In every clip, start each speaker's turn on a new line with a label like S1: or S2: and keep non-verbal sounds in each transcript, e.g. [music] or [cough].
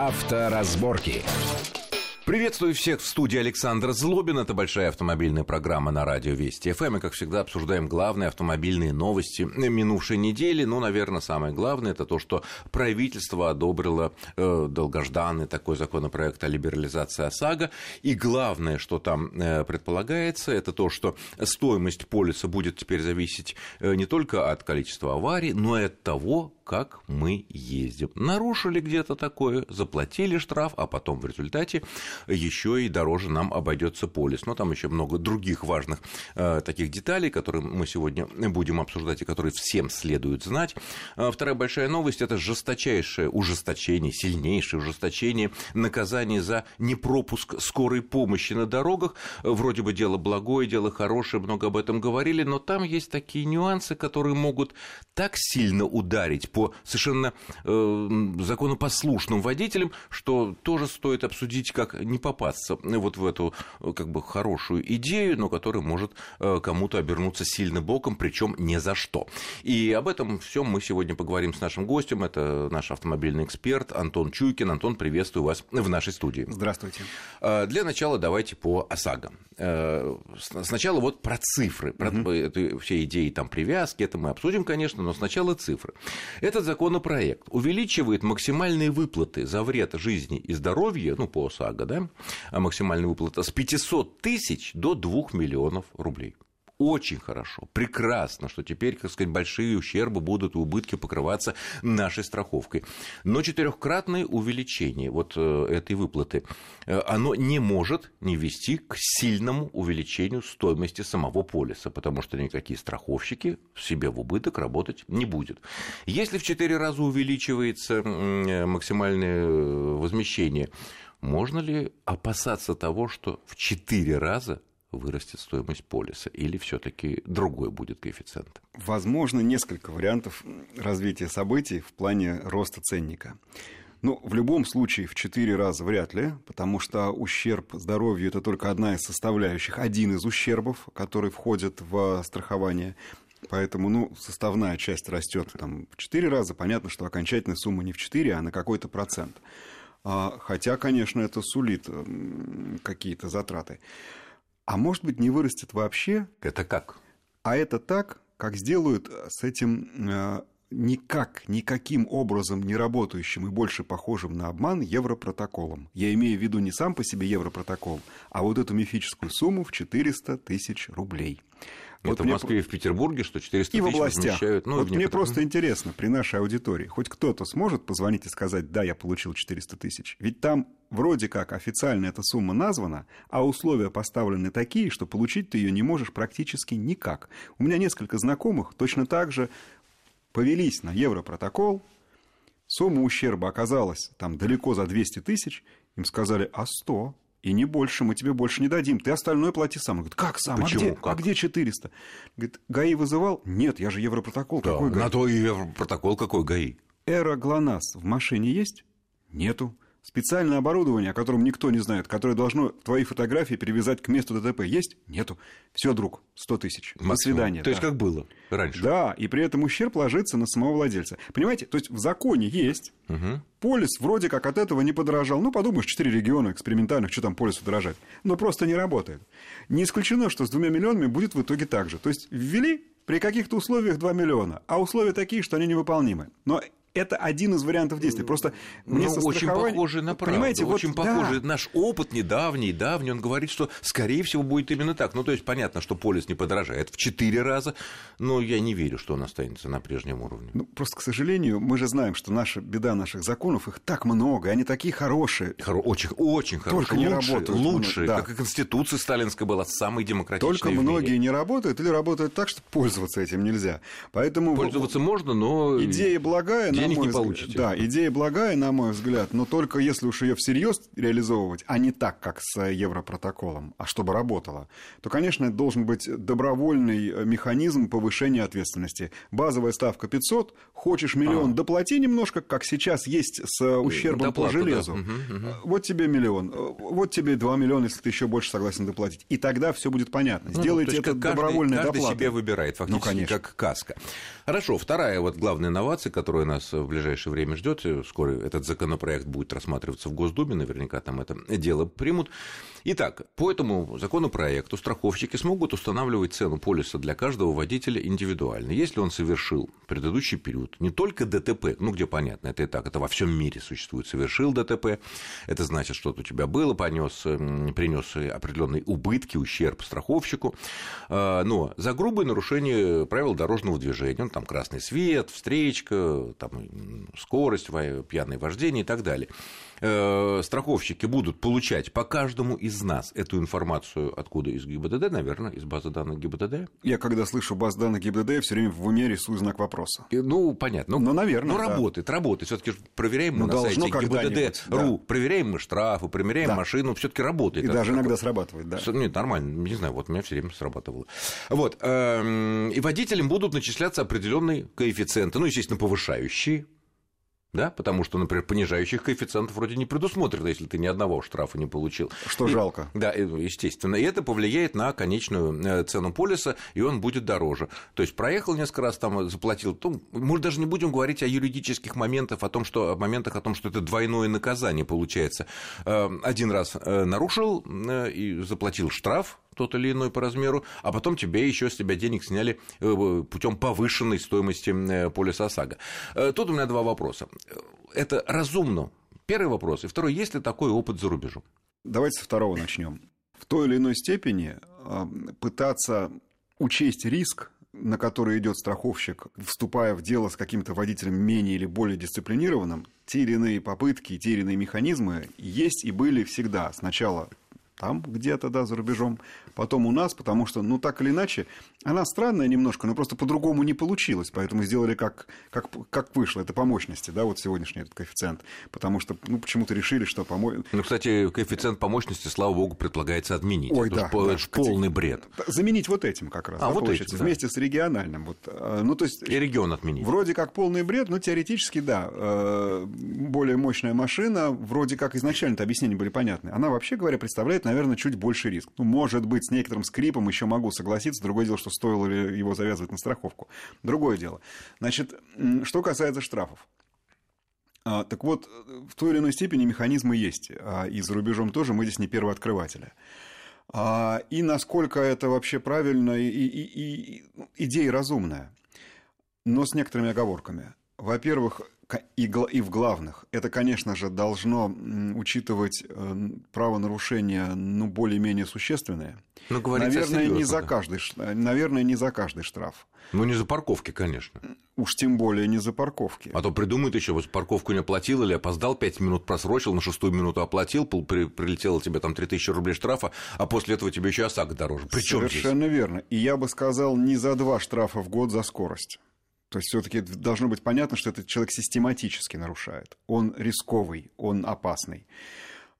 S1: Авторазборки. Приветствую всех в студии Александр Злобин. Это большая автомобильная программа на радио Вести ФМ. И, как всегда, обсуждаем главные автомобильные новости минувшей недели. Ну, наверное, самое главное, это то, что правительство одобрило э, долгожданный такой законопроект о либерализации ОСАГО. И главное, что там э, предполагается, это то, что стоимость полиса будет теперь зависеть э, не только от количества аварий, но и от того, как мы ездим. Нарушили где-то такое, заплатили штраф, а потом в результате еще и дороже нам обойдется полис. Но там еще много других важных э, таких деталей, которые мы сегодня будем обсуждать и которые всем следует знать. А вторая большая новость – это жесточайшее ужесточение, сильнейшее ужесточение наказания за непропуск скорой помощи на дорогах. Вроде бы дело благое, дело хорошее, много об этом говорили, но там есть такие нюансы, которые могут так сильно ударить по совершенно э, законопослушным водителям, что тоже стоит обсудить, как не попасться вот в эту э, как бы хорошую идею, но которая может э, кому-то обернуться сильно боком, причем не за что. И об этом всем мы сегодня поговорим с нашим гостем. Это наш автомобильный эксперт Антон Чуйкин. Антон, приветствую вас в нашей студии.
S2: Здравствуйте.
S1: Э, для начала давайте по ОСАГО. Сначала вот про цифры, про угу. все идеи там привязки, это мы обсудим, конечно, но сначала цифры. Этот законопроект увеличивает максимальные выплаты за вред жизни и здоровья, ну, по ОСАГО, да, а максимальная выплата с 500 тысяч до 2 миллионов рублей очень хорошо, прекрасно, что теперь, так сказать, большие ущербы будут убытки покрываться нашей страховкой. Но четырехкратное увеличение вот э, этой выплаты, э, оно не может не вести к сильному увеличению стоимости самого полиса, потому что никакие страховщики себе в убыток работать не будут. Если в четыре раза увеличивается э, максимальное возмещение, можно ли опасаться того, что в четыре раза вырастет стоимость полиса, или все-таки другой будет коэффициент?
S2: Возможно, несколько вариантов развития событий в плане роста ценника. Ну, в любом случае, в четыре раза вряд ли, потому что ущерб здоровью – это только одна из составляющих, один из ущербов, который входит в страхование. Поэтому, ну, составная часть растет там в четыре раза. Понятно, что окончательная сумма не в четыре, а на какой-то процент. А, хотя, конечно, это сулит какие-то затраты. А может быть, не вырастет вообще?
S1: Это как?
S2: А это так, как сделают э, с этим э, никак, никаким образом не работающим и больше похожим на обман европротоколом. Я имею в виду не сам по себе европротокол, а вот эту мифическую сумму в 400 тысяч рублей.
S1: Вот Это в Москве и в Петербурге, что 400
S2: и
S1: тысяч
S2: в областях.
S1: размещают.
S2: Ну, вот мне просто интересно, при нашей аудитории, хоть кто-то сможет позвонить и сказать, да, я получил 400 тысяч? Ведь там вроде как официально эта сумма названа, а условия поставлены такие, что получить ты ее не можешь практически никак. У меня несколько знакомых точно так же повелись на европротокол, сумма ущерба оказалась там далеко за 200 тысяч, им сказали, а 100, и не больше, мы тебе больше не дадим, ты остальное плати сам. Он говорит, как сам? А
S1: Почему?
S2: А где,
S1: как?
S2: а где 400? Говорит, ГАИ вызывал? Нет, я же Европротокол.
S1: Да,
S2: какой ГАИ?
S1: На то и Европротокол какой ГАИ.
S2: Эра ГЛОНАСС в машине есть? Нету. Специальное оборудование, о котором никто не знает, которое должно твои фотографии перевязать к месту ДТП, есть? Нету. Все, друг, 100 тысяч. До свидания.
S1: То да. есть, как было раньше.
S2: Да, и при этом ущерб ложится на самого владельца. Понимаете, то есть в законе есть, угу. полис вроде как от этого не подорожал. Ну, подумаешь, 4 региона экспериментальных, что там полису дорожать. Но просто не работает. Не исключено, что с двумя миллионами будет в итоге так же. То есть ввели при каких-то условиях 2 миллиона, а условия такие, что они невыполнимы. Но это один из вариантов действий. Просто
S1: мне ну, очень похоже на правду. Понимаете, очень вот, похоже. Да. Наш опыт недавний, давний, он говорит, что, скорее всего, будет именно так. Ну, то есть, понятно, что полис не подорожает в четыре раза, но я не верю, что он останется на прежнем уровне.
S2: Ну, просто, к сожалению, мы же знаем, что наша беда наших законов, их так много, они такие хорошие.
S1: Хоро- очень, очень хорошие.
S2: Только не работают.
S1: Лучшие, да. как и Конституция сталинская была самой демократичной
S2: Только многие не работают или работают так, что пользоваться этим нельзя. Поэтому...
S1: Пользоваться можно, но...
S2: Идея благая,
S1: денег не получите.
S2: Да, идея благая, на мой взгляд, но только если уж ее всерьез реализовывать, а не так, как с Европротоколом, а чтобы работало, то, конечно, это должен быть добровольный э, механизм повышения ответственности. Базовая ставка 500, хочешь миллион, а. доплати немножко, как сейчас есть с ущербом Доплата, по железу. Да. Угу, угу. Вот тебе миллион, вот тебе 2 миллиона, если ты еще больше согласен доплатить. И тогда все будет понятно. Ну, Сделайте это
S1: каждый,
S2: добровольной
S1: каждый
S2: доплатой.
S1: себе выбирает, фактически, ну, конечно. как каска. Хорошо, вторая вот главная инновация, которая нас в ближайшее время ждет. Скоро этот законопроект будет рассматриваться в Госдуме, наверняка там это дело примут. Итак, по этому законопроекту страховщики смогут устанавливать цену полиса для каждого водителя индивидуально, если он совершил предыдущий период не только ДТП, ну где понятно, это и так, это во всем мире существует, совершил ДТП, это значит, что-то у тебя было, понес, принес определенные убытки, ущерб страховщику, а, но за грубое нарушение правил дорожного движения, ну, там красный свет, встречка, там скорость, пьяное вождение и так далее – Э, страховщики будут получать по каждому из нас эту информацию откуда? Из ГИБДД, наверное, из базы данных ГИБДД?
S2: Я когда слышу базу данных ГИБДД, я все время в уме рисую знак вопроса.
S1: И, ну, понятно.
S2: Ну, ну наверное,
S1: Ну,
S2: да.
S1: работает, работает. все таки проверяем мы ну, на сайте ГИБДД.ру, да. проверяем мы штрафы, проверяем да. машину, все таки работает.
S2: И Это даже иногда срабатывает, да?
S1: Нет, нормально, не знаю, вот у меня все время срабатывало. Вот. Эм, и водителям будут начисляться определенные коэффициенты, ну, естественно, повышающие, да, потому что, например, понижающих коэффициентов вроде не предусмотрено, если ты ни одного штрафа не получил.
S2: Что и, жалко.
S1: Да, естественно. И это повлияет на конечную э, цену полиса, и он будет дороже. То есть проехал несколько раз, там заплатил. То, мы даже не будем говорить о юридических моментах, о том, что, о моментах о том, что это двойное наказание получается. Э, один раз э, нарушил и заплатил штраф, тот или иной по размеру, а потом тебе еще с тебя денег сняли э, путем повышенной стоимости э, полиса ОСАГО. Э, тут у меня два вопроса. Это разумно? Первый вопрос. И второй, есть ли такой опыт за рубежом?
S2: Давайте со второго начнем. В той или иной степени пытаться учесть риск на который идет страховщик, вступая в дело с каким-то водителем менее или более дисциплинированным, те или иные попытки, те или иные механизмы есть и были всегда. Сначала там где-то, да, за рубежом, потом у нас, потому что, ну, так или иначе, она странная немножко, но просто по-другому не получилось, поэтому сделали как, как, как вышло, это по мощности, да, вот сегодняшний этот коэффициент, потому что, ну, почему-то решили, что по
S1: Ну, кстати, коэффициент по мощности, слава богу, предполагается отменить.
S2: Ой, это да,
S1: да, полный бред.
S2: Заменить вот этим как раз,
S1: а,
S2: да,
S1: вот получится,
S2: этим, вместе да. с региональным. Вот, а, ну, то есть,
S1: И регион отменить.
S2: Вроде как полный бред, но теоретически, да, э, более мощная машина, вроде как изначально-то объяснения были понятны, она, вообще говоря, представляет, наверное, чуть больше риск. Ну, может быть, с некоторым скрипом еще могу согласиться. Другое дело, что стоило ли его завязывать на страховку. Другое дело. Значит, что касается штрафов. А, так вот, в той или иной степени механизмы есть. А, и за рубежом тоже мы здесь не первооткрыватели. А, и насколько это вообще правильно, и, и, и идея разумная, но с некоторыми оговорками. Во-первых, и, и в главных. Это, конечно же, должно учитывать э, правонарушения, ну, более-менее существенные.
S1: Ну,
S2: наверное, не за каждый, наверное, не за каждый штраф.
S1: Ну, не за парковки, конечно.
S2: Уж тем более не за парковки.
S1: А то придумают еще, вот парковку не оплатил или опоздал, 5 минут просрочил, на шестую минуту оплатил, при, прилетело тебе там 3000 рублей штрафа, а после этого тебе еще ОСАГО дороже. Причем
S2: Совершенно
S1: здесь?
S2: верно. И я бы сказал, не за два штрафа в год за скорость. То есть все-таки должно быть понятно, что этот человек систематически нарушает. Он рисковый, он опасный.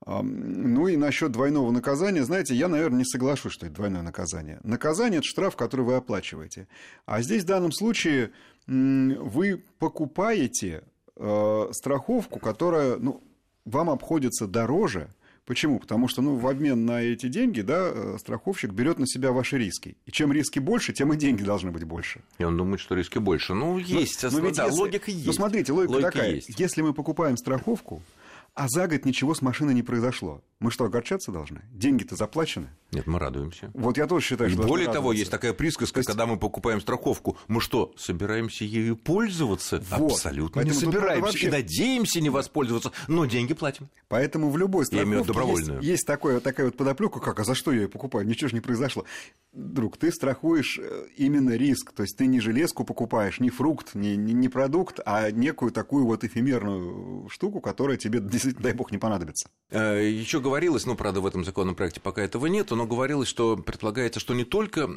S2: Ну и насчет двойного наказания, знаете, я, наверное, не соглашусь, что это двойное наказание. Наказание – это штраф, который вы оплачиваете. А здесь в данном случае вы покупаете э, страховку, которая ну, вам обходится дороже, Почему? Потому что ну, в обмен на эти деньги да, э, страховщик берет на себя ваши риски. И чем риски больше, тем и деньги должны быть больше.
S1: И он думает, что риски больше. Ну, есть, но, но ведь да, если... логика есть.
S2: Ну, смотрите, логика, логика такая. Есть. Если мы покупаем страховку, а за год ничего с машиной не произошло. Мы что, огорчаться должны? Деньги-то заплачены.
S1: Нет, мы радуемся.
S2: Вот я тоже считаю,
S1: И
S2: что
S1: более того, есть такая присказка, есть... когда мы покупаем страховку, мы что, собираемся ею пользоваться? Вот. Абсолютно Поэтому не собираемся. Вообще... И надеемся не воспользоваться, но деньги платим.
S2: Поэтому в любой страховке есть, есть такое, такая вот подоплека, как, а за что я ее покупаю? Ничего же не произошло. Друг, ты страхуешь э, именно риск, то есть ты не железку покупаешь, не фрукт, не, не, не продукт, а некую такую вот эфемерную штуку, которая тебе [laughs] действительно, дай бог, не понадобится.
S1: Э, Еще говорилось, ну, правда, в этом законопроекте пока этого нет, но говорилось, что предполагается, что не только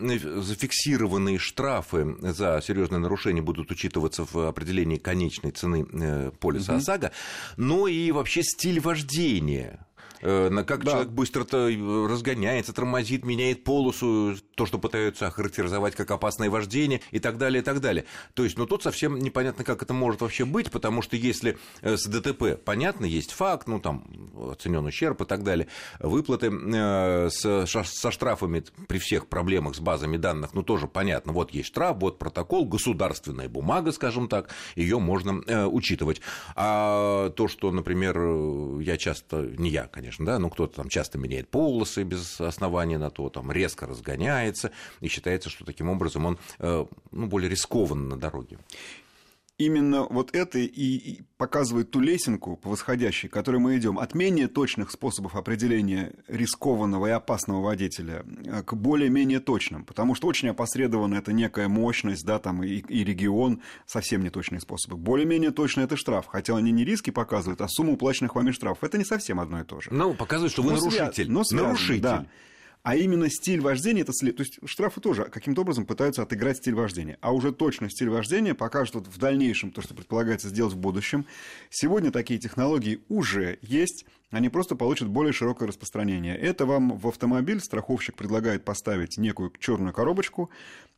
S1: зафиксированные штрафы за серьезное нарушение будут учитываться в определении конечной цены э, полиса угу. ОСАГО, но и вообще стиль вождения Э, как да. человек быстро-то э, разгоняется, тормозит, меняет полосу, то, что пытаются охарактеризовать как опасное вождение и так далее, и так далее. То есть, ну, тут совсем непонятно, как это может вообще быть, потому что если э, с ДТП, понятно, есть факт, ну, там, оценен ущерб и так далее, выплаты с, со штрафами при всех проблемах с базами данных, ну, тоже понятно, вот есть штраф, вот протокол, государственная бумага, скажем так, ее можно учитывать. А то, что, например, я часто, не я, конечно, конечно, да, ну кто-то там часто меняет полосы без основания на то, там резко разгоняется, и считается, что таким образом он э, ну, более рискован на дороге
S2: именно вот это и показывает ту лесенку по восходящей, к которой мы идем, от менее точных способов определения рискованного и опасного водителя э, к более-менее точным, потому что очень опосредованно это некая мощность, да, там и, и регион, совсем не точные способы. Более-менее точно это штраф, хотя они не риски показывают, а сумму уплаченных вами штрафов. Это не совсем одно и то же.
S1: Ну, показывает, что вы но нарушитель.
S2: Связ... Но связано, нарушитель. Да а именно стиль вождения, это след... то есть штрафы тоже каким-то образом пытаются отыграть стиль вождения, а уже точно стиль вождения покажет вот в дальнейшем то, что предполагается сделать в будущем. Сегодня такие технологии уже есть, они просто получат более широкое распространение. Это вам в автомобиль страховщик предлагает поставить некую черную коробочку,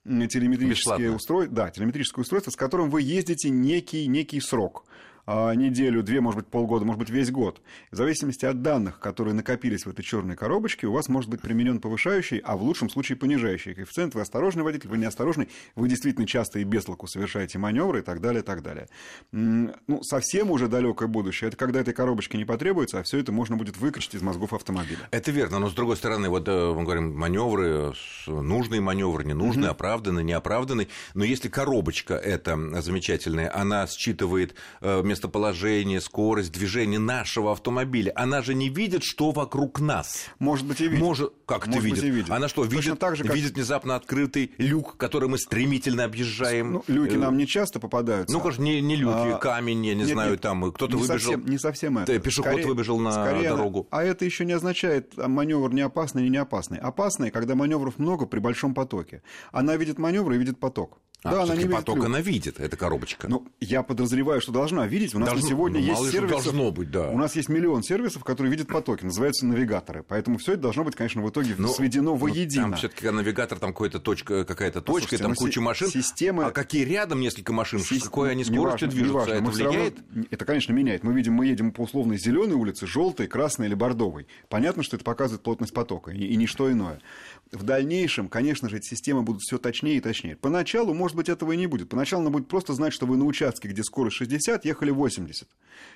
S2: телеметрическое устройство, да, телеметрическое устройство, с которым вы ездите некий, некий срок. А, неделю, две, может быть, полгода, может быть, весь год. В зависимости от данных, которые накопились в этой черной коробочке, у вас может быть применен повышающий, а в лучшем случае понижающий коэффициент. Вы осторожный водитель, вы неосторожный, вы действительно часто и без толку совершаете маневры и так далее, и так далее. Ну, совсем уже далекое будущее, это когда этой коробочки не потребуется, а все это можно будет выкачать из мозгов автомобиля.
S1: Это верно, но с другой стороны, вот э, мы говорим, маневры, нужные маневры, ненужные, mm-hmm. оправданные, неоправданные, но если коробочка эта замечательная, она считывает э, местоположение, скорость движения нашего автомобиля. Она же не видит, что вокруг нас.
S2: Может быть, и видит.
S1: Может, как Может это видит? Видит? Она что, видит, так же, как... видит внезапно открытый люк, который мы стремительно объезжаем?
S2: Ну, люки нам не часто попадаются.
S1: Ну, конечно, не, не люки, а... камень, я не нет, знаю, нет, там кто-то выбежал.
S2: Совсем, не совсем это.
S1: Пешеход скорее, выбежал на скорее дорогу.
S2: А это еще не означает а маневр не опасный или не опасный. Опасный, когда маневров много при большом потоке. Она видит маневр и видит поток.
S1: А, да, она не поток люк. она видит, эта коробочка.
S2: Ну, я подозреваю, что должна видеть. У нас Должно, на сегодня ну, есть сервисов.
S1: Должно быть, да.
S2: У нас есть миллион сервисов, которые видят потоки, называются навигаторы. Поэтому все это должно быть, конечно, в итоге ну, сведено ну, воедино.
S1: Там все-таки навигатор, там какая-то точка, какая-то точка, там куча машин. Системы... А какие рядом несколько машин, с какой они скоростью движутся, это влияет?
S2: Равно... Это, конечно, меняет. Мы видим, мы едем по условной зеленой улице, желтой, красной или бордовой. Понятно, что это показывает плотность потока и, и ничто иное. В дальнейшем, конечно же, эти системы будут все точнее и точнее. Поначалу, может быть, этого и не будет. Поначалу она будет просто знать, что вы на участке, где скорость 60, ехали 80.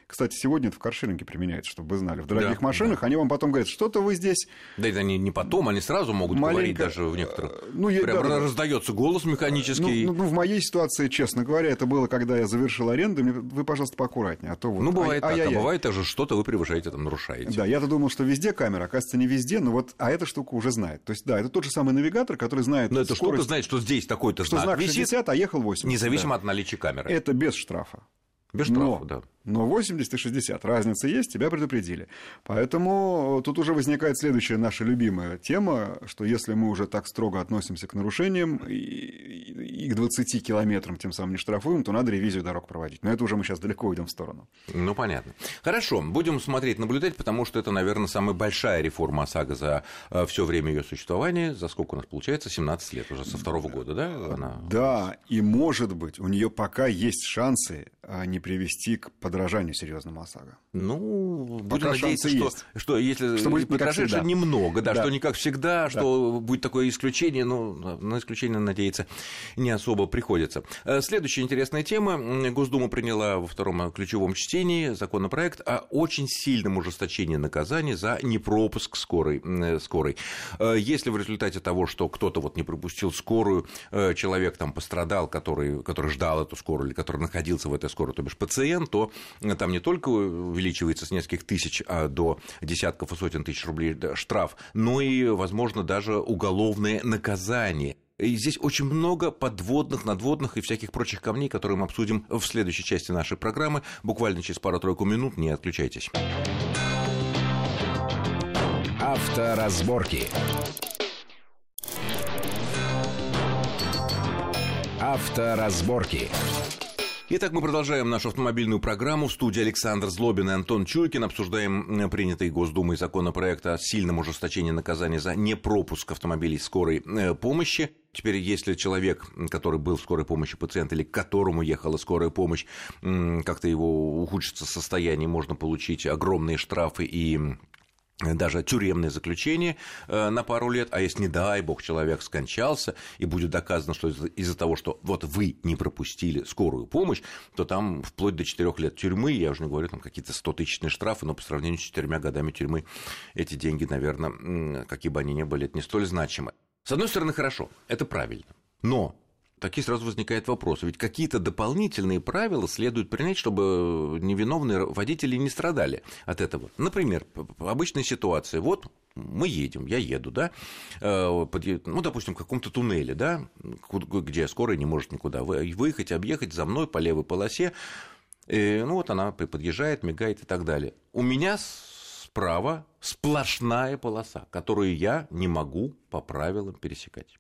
S2: Кстати, сегодня это в каршеринге применяется, чтобы вы знали. В дорогих да, машинах да. они вам потом говорят, что-то вы здесь...
S1: Да это они не потом, они сразу могут маленько... говорить даже в некоторых. Э, ну, я, Прям да, раздается голос механический.
S2: Ну, ну, ну, в моей ситуации, честно говоря, это было, когда я завершил аренду. Вы, пожалуйста, поаккуратнее. А то вот...
S1: Ну, бывает а, так, а, а бывает даже что-то вы превышаете, там, нарушаете.
S2: Да, я-то думал, что везде камера, оказывается, не везде, но вот, а эта штука уже знает. То есть, да, это тот же самый навигатор, который знает
S1: Но скорость, штука знает, что здесь такой-то
S2: что знак, знак 60, а ехал 80.
S1: Независимо да. от наличия камеры.
S2: Это без штрафа.
S1: Без штрафа, да
S2: но 80 и 60 разница есть, тебя предупредили. Поэтому тут уже возникает следующая наша любимая тема, что если мы уже так строго относимся к нарушениям и, и к 20 километрам тем самым не штрафуем, то надо ревизию дорог проводить. Но это уже мы сейчас далеко уйдем в сторону.
S1: Ну, понятно. Хорошо, будем смотреть, наблюдать, потому что это, наверное, самая большая реформа ОСАГО за э, все время ее существования. За сколько у нас получается? 17 лет уже, со второго года, да? Она...
S2: Да, и может быть, у нее пока есть шансы а, не привести к подражанию серьезному ОСАГО.
S1: Ну, будем Пока надеяться, что, что если что будет подражаешь немного, да, да, что не как всегда, да. что будет такое исключение, но на исключение надеяться не особо приходится. Э, следующая интересная тема. Госдума приняла во втором ключевом чтении законопроект о очень сильном ужесточении наказания за непропуск скорой. скорой. Э, если в результате того, что кто-то вот не пропустил скорую, э, человек там пострадал, который, который ждал эту скорую или который находился в этой скорой, скоро, то бишь пациент, то там не только увеличивается с нескольких тысяч а до десятков и сотен тысяч рублей штраф, но и, возможно, даже уголовное наказание. И здесь очень много подводных, надводных и всяких прочих камней, которые мы обсудим в следующей части нашей программы. Буквально через пару-тройку минут. Не отключайтесь.
S3: Авторазборки. Авторазборки.
S1: Итак, мы продолжаем нашу автомобильную программу. В студии Александр Злобин и Антон Чуйкин. Обсуждаем принятый Госдумой законопроект о сильном ужесточении наказания за непропуск автомобилей скорой э, помощи. Теперь, если человек, который был в скорой помощи пациент или к которому ехала скорая помощь, как-то его ухудшится состояние, можно получить огромные штрафы и даже тюремное заключение э, на пару лет, а если, не дай бог, человек скончался, и будет доказано, что из-за того, что вот вы не пропустили скорую помощь, то там вплоть до 4 лет тюрьмы, я уже не говорю, там какие-то 100-тысячные штрафы, но по сравнению с четырьмя годами тюрьмы эти деньги, наверное, какие бы они ни были, это не столь значимы. С одной стороны, хорошо, это правильно, но такие сразу возникает вопрос. Ведь какие-то дополнительные правила следует принять, чтобы невиновные водители не страдали от этого. Например, обычная ситуация. Вот мы едем, я еду, да, э, ну, допустим, в каком-то туннеле, да, где скорая не может никуда выехать, объехать за мной по левой полосе. И, ну, вот она подъезжает, мигает и так далее. У меня справа сплошная полоса, которую я не могу по правилам пересекать.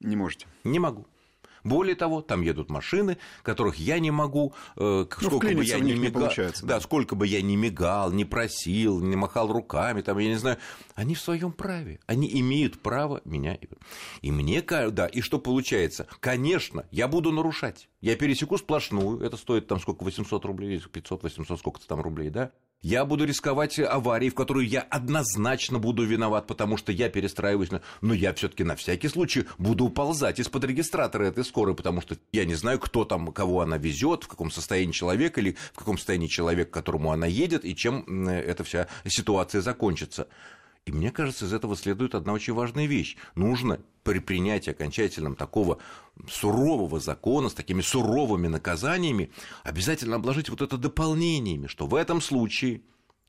S2: Не можете?
S1: Не могу. Более того, там едут машины, которых я не могу, э, ну, сколько бы я
S2: не
S1: мигал, не да. да, сколько бы я не мигал, не просил, не махал руками, там, я не знаю, они в своем праве, они имеют право меня. И мне, да, и что получается? Конечно, я буду нарушать. Я пересеку сплошную, это стоит там сколько, 800 рублей, 500, 800, сколько-то там рублей, да? Я буду рисковать аварией, в которую я однозначно буду виноват, потому что я перестраиваюсь. Но я все-таки на всякий случай буду уползать из-под регистратора этой скорой, потому что я не знаю, кто там, кого она везет, в каком состоянии человек или в каком состоянии человек, к которому она едет, и чем эта вся ситуация закончится. И мне кажется, из этого следует одна очень важная вещь. Нужно при принятии окончательном такого сурового закона, с такими суровыми наказаниями, обязательно обложить вот это дополнениями, что в этом случае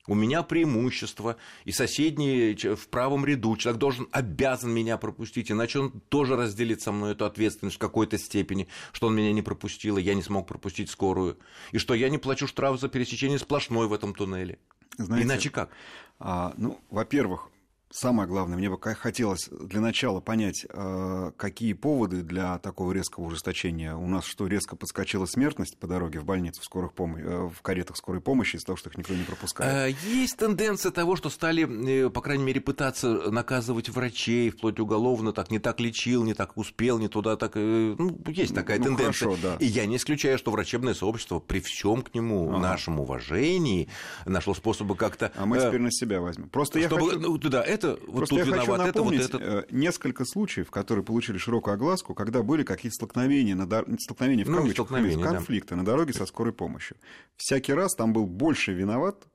S1: у меня преимущество, и соседний в правом ряду человек должен, обязан меня пропустить, иначе он тоже разделит со мной эту ответственность в какой-то степени, что он меня не пропустил, и я не смог пропустить скорую, и что я не плачу штраф за пересечение сплошной в этом туннеле. Знаете, Иначе как?
S2: А, ну, во-первых, Самое главное, мне бы хотелось для начала понять, а, какие поводы для такого резкого ужесточения. У нас что, резко подскочила смертность по дороге в больницу в, скорых пом... Э, в каретах скорой помощи из-за того, что их никто не пропускает?
S1: Э, есть тенденция того, что стали, э, по крайней мере, пытаться наказывать врачей, вплоть уголовно, так не так лечил, не так успел, не туда так... Ну, есть такая ну, тенденция. Хорошо, да. И я не исключаю, что врачебное сообщество при всем к нему ага. нашем уважении нашло способы как-то...
S2: А мы теперь на себя возьмем.
S1: Просто чтобы... я хочу... Ну, да, это вот Просто тут я виноват
S2: хочу напомнить
S1: это, вот
S2: это. несколько случаев, которые получили широкую огласку, когда были какие-то столкновения, на дор... столкновения в ну, кавычках, конфликты да. на дороге со скорой помощью. Всякий раз там был больше виноват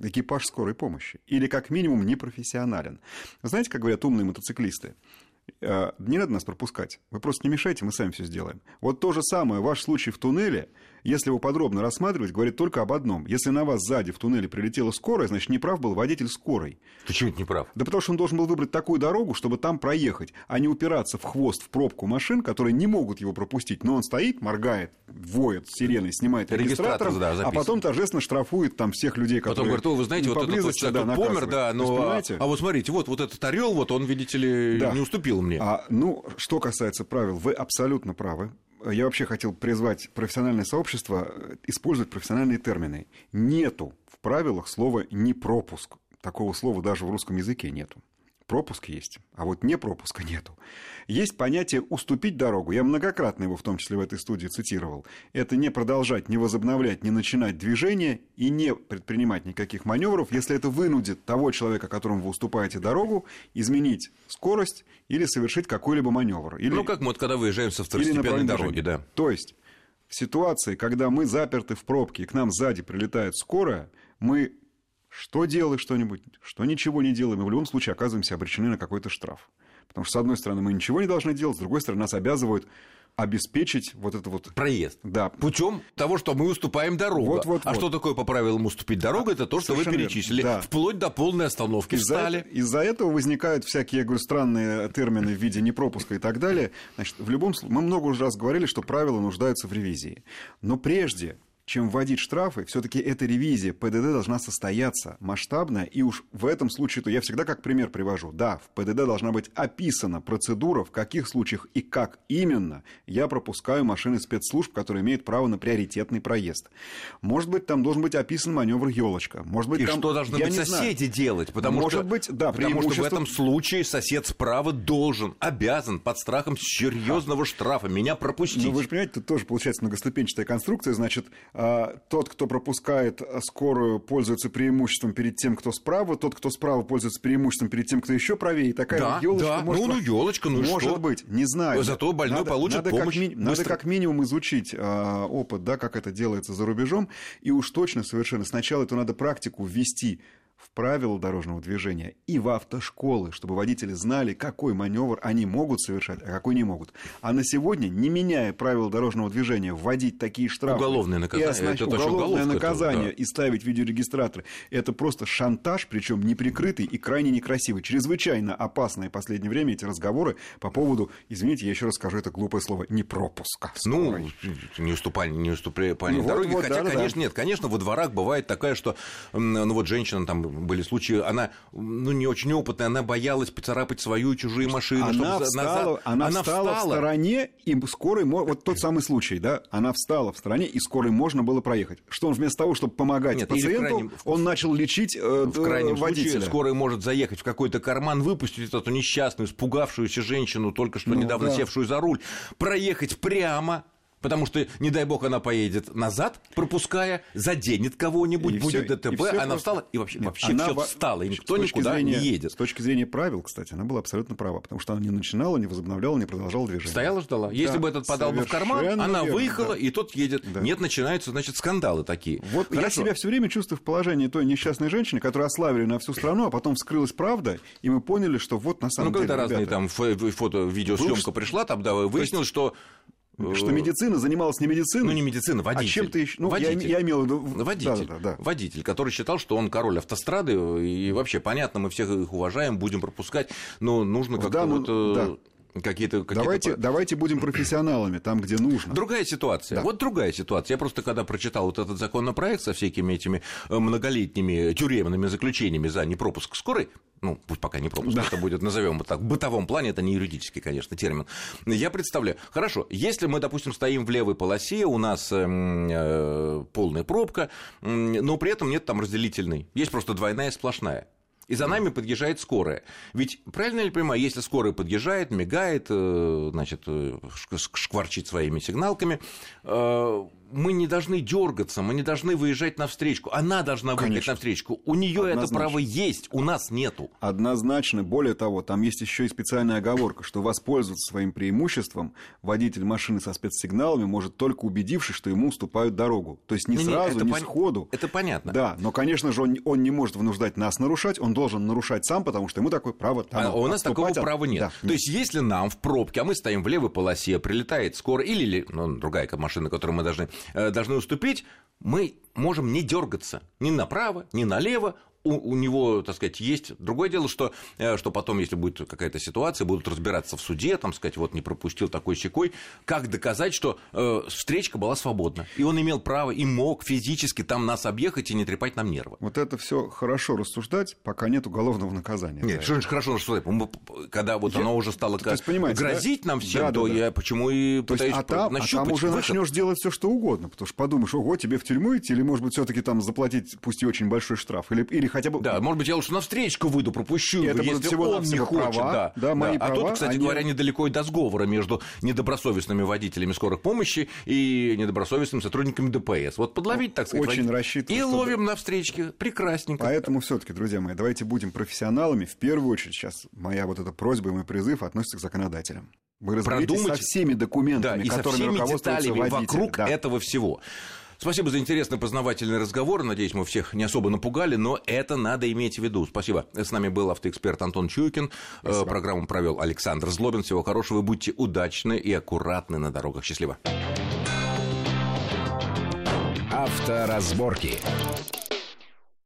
S2: экипаж скорой помощи. Или, как минимум, непрофессионален. Знаете, как говорят умные мотоциклисты? «Э, не надо нас пропускать. Вы просто не мешайте, мы сами все сделаем. Вот то же самое, ваш случай в туннеле – если его подробно рассматривать, говорит только об одном. Если на вас сзади в туннеле прилетела скорая, значит, неправ был водитель скорой.
S1: Почему это неправ?
S2: Да потому что он должен был выбрать такую дорогу, чтобы там проехать, а не упираться в хвост, в пробку машин, которые не могут его пропустить. Но он стоит, моргает, воет сиреной, снимает регистратор, да, а потом торжественно штрафует там всех людей, которые
S1: Потом говорит, вы знаете, вот этот человек да, помер, да, но... А, а вот смотрите, вот, вот этот орел, вот он, видите ли, да. не уступил мне.
S2: А, ну, что касается правил, вы абсолютно правы я вообще хотел призвать профессиональное сообщество э, использовать профессиональные термины. Нету в правилах слова «не пропуск». Такого слова даже в русском языке нету. Пропуск есть, а вот не пропуска [laughs] нету. Есть понятие «уступить дорогу». Я многократно его, в том числе в этой студии, цитировал. Это не продолжать, не возобновлять, не начинать движение и не предпринимать никаких маневров, если это вынудит того человека, которому вы уступаете дорогу, изменить скорость или совершить какой-либо маневр. Или,
S1: ну, как мы вот когда выезжаем со второстепенной дороги, да.
S2: То есть, в ситуации, когда мы заперты в пробке, и к нам сзади прилетает скорая, мы что делай что-нибудь, что ничего не делаем, мы в любом случае оказываемся обречены на какой-то штраф. Потому что, с одной стороны, мы ничего не должны делать, с другой стороны, нас обязывают обеспечить вот это вот...
S1: Проезд. Да. Путем того, что мы уступаем дорогу. Вот, вот, а вот. что такое по правилам уступить дорогу? Это то, что Совершенно вы перечислили. Да. Вплоть до полной остановки из-за встали.
S2: Это, из-за этого возникают всякие, я говорю, странные термины в виде непропуска и так далее. Значит, в любом случае, мы много уже раз говорили, что правила нуждаются в ревизии. Но прежде чем вводить штрафы, все-таки эта ревизия ПДД должна состояться масштабная, и уж в этом случае, то я всегда как пример привожу. Да, в ПДД должна быть описана процедура, в каких случаях и как именно я пропускаю машины спецслужб, которые имеют право на приоритетный проезд. Может быть, там должен быть описан маневр елочка. Может быть,
S1: и
S2: там,
S1: что должны быть соседи знаю. делать? Потому
S2: Может
S1: что,
S2: быть, да,
S1: потому преимущество... что в этом случае сосед справа должен, обязан под страхом серьезного штрафа меня пропустить. Ну,
S2: вы же понимаете, тут тоже получается многоступенчатая конструкция. Значит, тот, кто пропускает скорую, пользуется преимуществом перед тем, кто справа, тот, кто справа, пользуется преимуществом перед тем, кто еще правее. И такая
S1: да,
S2: елочка
S1: да.
S2: может...
S1: Ну, ну, елочка, ну
S2: Может
S1: что?
S2: быть, не знаю.
S1: Зато больной
S2: надо,
S1: получит
S2: надо
S1: помощь.
S2: Как ми... Надо как минимум изучить а, опыт, да, как это делается за рубежом, и уж точно совершенно сначала это надо практику ввести в правила дорожного движения и в автошколы, чтобы водители знали, какой маневр они могут совершать, а какой не могут. А на сегодня, не меняя правила дорожного движения, вводить такие штрафы...
S1: Уголовное наказание. И
S2: оснащ... это уголовное наказание это, да. и ставить видеорегистраторы. Это просто шантаж, причем неприкрытый и крайне некрасивый. Чрезвычайно опасное в последнее время эти разговоры по поводу, извините, я еще раз скажу это глупое слово, не пропуска.
S1: Ну, не уступали, не уступали ну, дороги. Вот, вот, Хотя, да, конечно, да. нет, конечно, во дворах бывает такая, что, ну вот женщина там были случаи, она, ну, не очень опытная, она боялась поцарапать свою и чужие машины.
S2: Она, чтобы встала, назад... она, она встала, встала в стороне, и скорой, вот тот самый случай, да, она встала в стороне, и скорой можно было проехать. Что он вместо того, чтобы помогать Нет, пациенту, крайнем, он начал лечить э,
S1: в крайнем
S2: водителя.
S1: случае скорая может заехать в какой-то карман, выпустить эту несчастную, испугавшуюся женщину, только что ну, недавно да. севшую за руль, проехать прямо потому что, не дай бог, она поедет назад, пропуская, заденет кого-нибудь, и будет все, ДТП, она просто... встала, и вообще, Нет, вообще все встала, и никто никуда
S2: зрения,
S1: не едет.
S2: С точки зрения правил, кстати, она была абсолютно права, потому что она не начинала, не возобновляла, не продолжала движение.
S1: Стояла, ждала. Если да, бы этот подал бы в карман, она верно, выехала, да. и тот едет. Да. Нет, начинаются, значит, скандалы такие.
S2: Вот Хорошо. я себя все время чувствую в положении той несчастной женщины, которую ославили на всу страну, а потом вскрылась правда, и мы поняли, что вот на самом
S1: ну,
S2: деле,
S1: когда разные там фото, видеосъемка пришла, там, да, выяснилось, что
S2: что медицина занималась не медициной.
S1: Ну, не медицина, водитель.
S2: А чем-то еще. Ну,
S1: водитель.
S2: Я, я имел в виду.
S1: Водитель. Да, да, да. Водитель, который считал, что он король автострады. И вообще, понятно, мы всех их уважаем, будем пропускать. Но нужно как-то да, вот. Ну, да какие-то... Какие
S2: давайте, давайте будем профессионалами там, где нужно.
S1: Другая ситуация. Да. Вот другая ситуация. Я просто когда прочитал вот этот законопроект со всякими этими э, многолетними тюремными заключениями за непропуск скорой, ну, пусть пока не пропуск, да. это будет, назовем это так, в бытовом плане, это не юридический, конечно, термин. Я представляю, хорошо, если мы, допустим, стоим в левой полосе, у нас э, э, полная пробка, но при этом нет там разделительной, есть просто двойная сплошная и за нами подъезжает скорая. Ведь, правильно ли понимаю, если скорая подъезжает, мигает, э, значит, э, шкварчит своими сигналками, э, мы не должны дергаться, мы не должны выезжать на встречку. Она должна выехать Конечно. на встречку. У нее это право есть, у нас нету.
S2: Однозначно. Более того, там есть еще и специальная оговорка, что воспользоваться своим преимуществом водитель машины со спецсигналами может только убедившись, что ему уступают дорогу. То есть не, не сразу, не, не пон... сходу.
S1: Это понятно.
S2: Да, но, конечно же, он, он не может вынуждать нас нарушать, он должен нарушать сам, потому что ему такое право там,
S1: А у нас такого от... права нет. Да. То есть если нам в пробке, а мы стоим в левой полосе, прилетает скоро, или ну, другая машина, которую мы должны должны уступить, мы можем не дергаться ни направо, ни налево, у, у него, так сказать, есть. Другое дело, что, э, что потом, если будет какая-то ситуация, будут разбираться в суде, там, сказать, вот не пропустил такой секой, как доказать, что э, встречка была свободна. И он имел право и мог физически там нас объехать и не трепать нам нервы.
S2: Вот это все хорошо рассуждать, пока нет уголовного наказания.
S1: Нет, что значит хорошо рассуждать? Когда вот я... оно уже стало то есть, грозить да? нам всем, да, то да, я почему и
S2: то пытаюсь есть, а там, а там уже начнешь делать все, что угодно, потому что подумаешь, ого, тебе в тюрьму идти, или, может быть, все-таки там заплатить, пусть и очень большой штраф, или, или хотя бы...
S1: Да, может быть, я лучше на встречку выйду, пропущу,
S2: это
S1: если
S2: всего
S1: он не хочет.
S2: Права,
S1: да,
S2: да, мои
S1: да. А
S2: права,
S1: тут, кстати
S2: они...
S1: говоря, недалеко и до сговора между недобросовестными водителями скорых помощи и недобросовестными сотрудниками ДПС. Вот подловить, так сказать,
S2: Очень рассчитываю,
S1: и ловим на встречке. Прекрасненько.
S2: Поэтому все таки друзья мои, давайте будем профессионалами. В первую очередь сейчас моя вот эта просьба и мой призыв относится к законодателям. Вы разберитесь со всеми документами,
S1: да,
S2: которыми
S1: и со всеми деталями
S2: водитель.
S1: вокруг
S2: да.
S1: этого всего. Спасибо за интересный познавательный разговор. Надеюсь, мы всех не особо напугали, но это надо иметь в виду. Спасибо. С нами был автоэксперт Антон Чуйкин. Э, Спасибо. Программу провел Александр Злобин. Всего хорошего. Вы будьте удачны и аккуратны на дорогах. Счастливо.
S3: Авторазборки.